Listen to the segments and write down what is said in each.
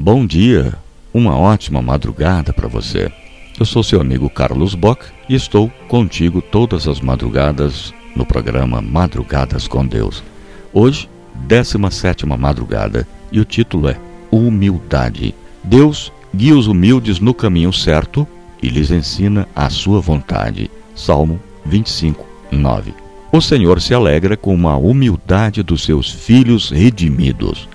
Bom dia, uma ótima madrugada para você. Eu sou seu amigo Carlos Bock e estou contigo todas as madrugadas no programa Madrugadas com Deus. Hoje, 17 madrugada, e o título é Humildade. Deus guia os humildes no caminho certo e lhes ensina a sua vontade. Salmo 25, 9. O Senhor se alegra com a humildade dos seus filhos redimidos.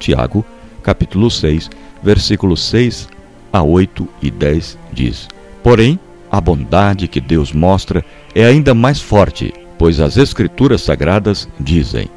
Tiago, capítulo 6, versículos 6 a 8 e 10 diz: Porém, a bondade que Deus mostra é ainda mais forte, pois as Escrituras sagradas dizem: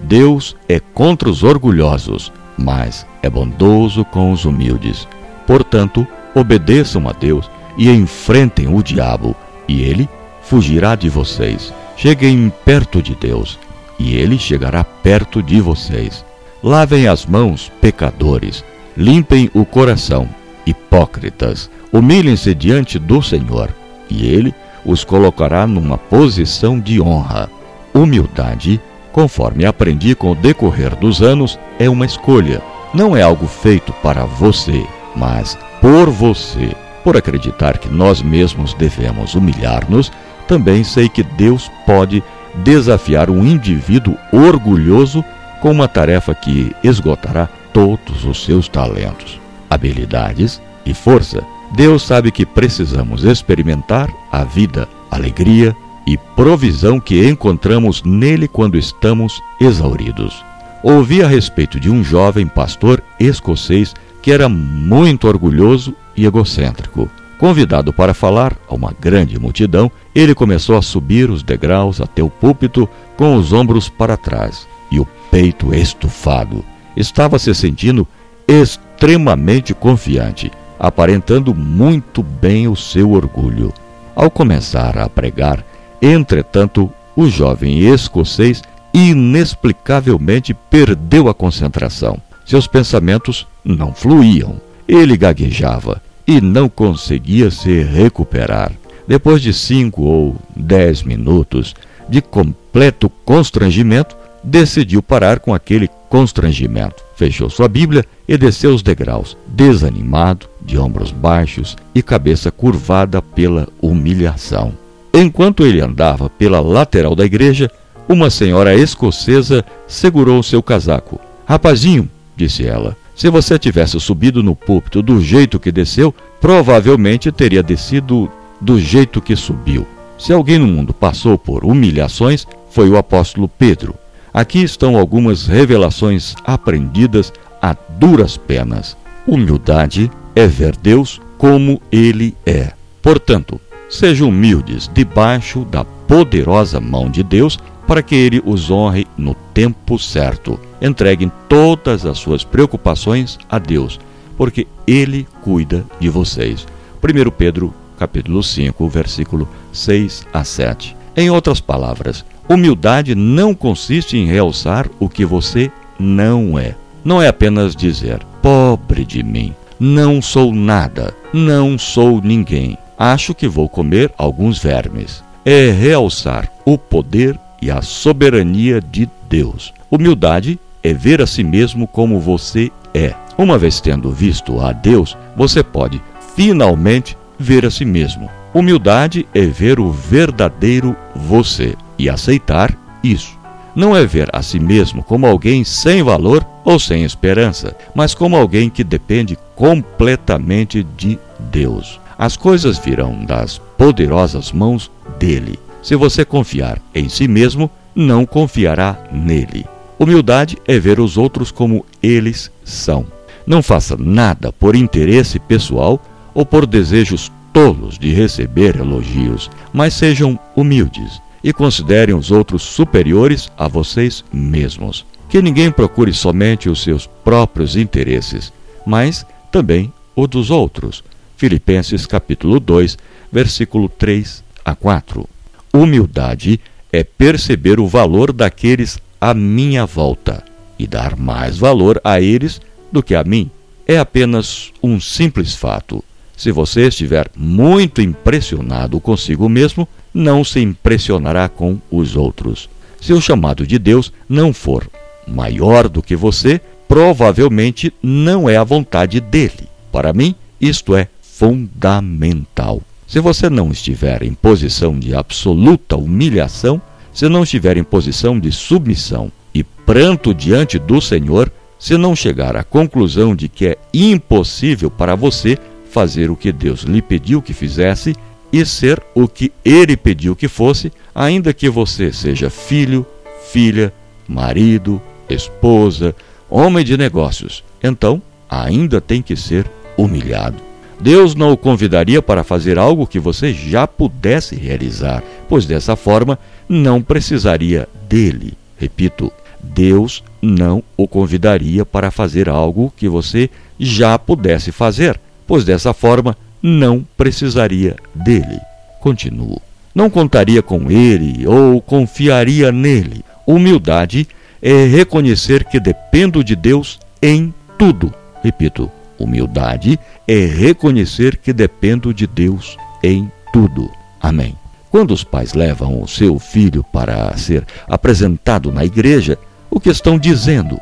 Deus é contra os orgulhosos, mas é bondoso com os humildes. Portanto, obedeçam a Deus e enfrentem o diabo, e ele fugirá de vocês. Cheguem perto de Deus, e ele chegará perto de vocês. Lavem as mãos, pecadores, limpem o coração, hipócritas. Humilhem-se diante do Senhor, e ele os colocará numa posição de honra. Humildade, conforme aprendi com o decorrer dos anos, é uma escolha. Não é algo feito para você, mas por você. Por acreditar que nós mesmos devemos humilhar-nos, também sei que Deus pode desafiar um indivíduo orgulhoso com uma tarefa que esgotará todos os seus talentos, habilidades e força. Deus sabe que precisamos experimentar a vida, alegria e provisão que encontramos nele quando estamos exauridos. Ouvi a respeito de um jovem pastor escocês que era muito orgulhoso e egocêntrico. Convidado para falar a uma grande multidão, ele começou a subir os degraus até o púlpito com os ombros para trás e o peito estufado. Estava se sentindo extremamente confiante, aparentando muito bem o seu orgulho. Ao começar a pregar, entretanto, o jovem escocês inexplicavelmente perdeu a concentração. Seus pensamentos não fluíam. Ele gaguejava e não conseguia se recuperar. Depois de cinco ou dez minutos de completo constrangimento, decidiu parar com aquele constrangimento. Fechou sua Bíblia e desceu os degraus, desanimado, de ombros baixos e cabeça curvada pela humilhação. Enquanto ele andava pela lateral da igreja, uma senhora escocesa segurou seu casaco. Rapazinho, disse ela, se você tivesse subido no púlpito do jeito que desceu, provavelmente teria descido do jeito que subiu. Se alguém no mundo passou por humilhações, foi o apóstolo Pedro. Aqui estão algumas revelações aprendidas a duras penas. Humildade é ver Deus como Ele é. Portanto, sejam humildes debaixo da poderosa mão de Deus para que Ele os honre no tempo certo. Entreguem todas as suas preocupações a Deus, porque Ele cuida de vocês. 1 Pedro capítulo 5, versículo 6 a 7. Em outras palavras, Humildade não consiste em realçar o que você não é. Não é apenas dizer, pobre de mim, não sou nada, não sou ninguém, acho que vou comer alguns vermes. É realçar o poder e a soberania de Deus. Humildade é ver a si mesmo como você é. Uma vez tendo visto a Deus, você pode finalmente ver a si mesmo. Humildade é ver o verdadeiro você e aceitar isso. Não é ver a si mesmo como alguém sem valor ou sem esperança, mas como alguém que depende completamente de Deus. As coisas virão das poderosas mãos dele. Se você confiar em si mesmo, não confiará nele. Humildade é ver os outros como eles são. Não faça nada por interesse pessoal ou por desejos tolos de receber elogios, mas sejam humildes e considerem os outros superiores a vocês mesmos. Que ninguém procure somente os seus próprios interesses, mas também o dos outros. Filipenses capítulo 2, versículo 3 a 4. Humildade é perceber o valor daqueles à minha volta e dar mais valor a eles do que a mim. É apenas um simples fato. Se você estiver muito impressionado consigo mesmo, não se impressionará com os outros. Se o chamado de Deus não for maior do que você, provavelmente não é a vontade dele. Para mim, isto é fundamental. Se você não estiver em posição de absoluta humilhação, se não estiver em posição de submissão e pranto diante do Senhor, se não chegar à conclusão de que é impossível para você fazer o que Deus lhe pediu que fizesse e ser o que ele pediu que fosse, ainda que você seja filho, filha, marido, esposa, homem de negócios, então ainda tem que ser humilhado. Deus não o convidaria para fazer algo que você já pudesse realizar, pois dessa forma não precisaria dele. Repito, Deus não o convidaria para fazer algo que você já pudesse fazer, pois dessa forma não precisaria dele. Continuo. Não contaria com ele ou confiaria nele. Humildade é reconhecer que dependo de Deus em tudo. Repito, humildade é reconhecer que dependo de Deus em tudo. Amém. Quando os pais levam o seu filho para ser apresentado na igreja, o que estão dizendo?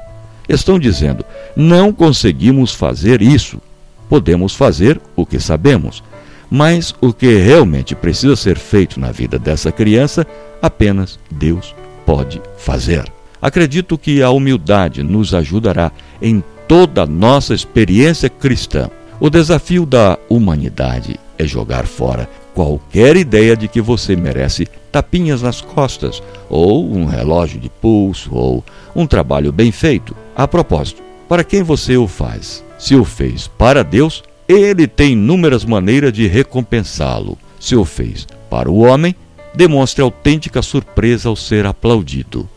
Estão dizendo: não conseguimos fazer isso. Podemos fazer o que sabemos, mas o que realmente precisa ser feito na vida dessa criança, apenas Deus pode fazer. Acredito que a humildade nos ajudará em toda a nossa experiência cristã. O desafio da humanidade é jogar fora qualquer ideia de que você merece tapinhas nas costas, ou um relógio de pulso, ou um trabalho bem feito. A propósito, para quem você o faz? Se o fez para Deus, ele tem inúmeras maneiras de recompensá-lo. Se o fez para o homem, demonstre autêntica surpresa ao ser aplaudido.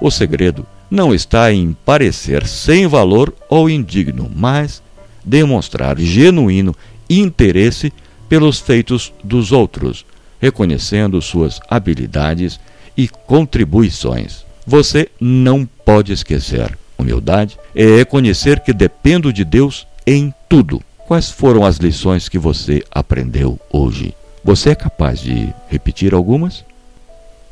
O segredo não está em parecer sem valor ou indigno, mas demonstrar genuíno interesse pelos feitos dos outros, reconhecendo suas habilidades e contribuições. Você não pode esquecer. Humildade é reconhecer que dependo de Deus em tudo. Quais foram as lições que você aprendeu hoje? Você é capaz de repetir algumas?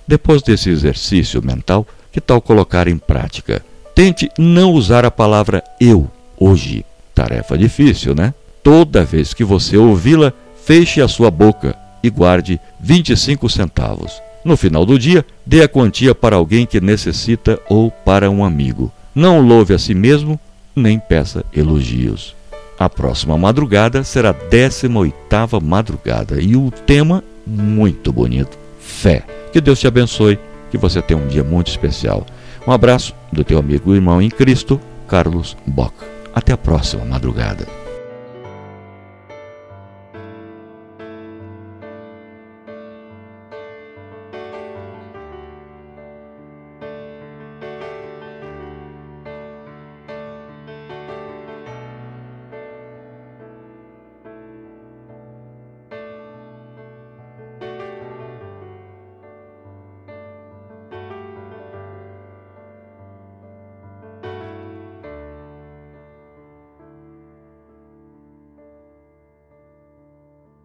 Depois desse exercício mental, que tal colocar em prática? Tente não usar a palavra eu hoje. Tarefa difícil, né? Toda vez que você ouvi-la, feche a sua boca e guarde 25 centavos. No final do dia, dê a quantia para alguém que necessita ou para um amigo. Não louve a si mesmo, nem peça elogios. A próxima madrugada será a 18ª madrugada e o tema muito bonito, fé. Que Deus te abençoe, que você tenha um dia muito especial. Um abraço do teu amigo e irmão em Cristo, Carlos Bock. Até a próxima madrugada.